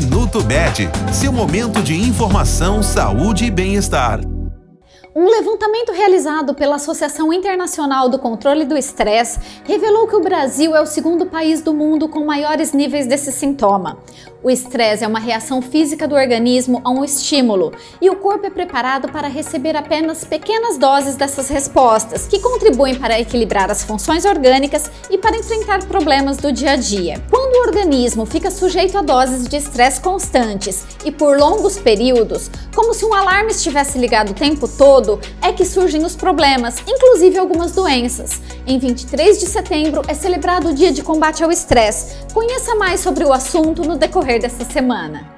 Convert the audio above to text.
Minuto Med, seu momento de informação, saúde e bem-estar. Um levantamento realizado pela Associação Internacional do Controle do Estresse revelou que o Brasil é o segundo país do mundo com maiores níveis desse sintoma. O estresse é uma reação física do organismo a um estímulo e o corpo é preparado para receber apenas pequenas doses dessas respostas, que contribuem para equilibrar as funções orgânicas e para enfrentar problemas do dia a dia. O organismo fica sujeito a doses de estresse constantes e por longos períodos, como se um alarme estivesse ligado o tempo todo, é que surgem os problemas, inclusive algumas doenças. Em 23 de setembro é celebrado o Dia de Combate ao Estresse. Conheça mais sobre o assunto no decorrer desta semana.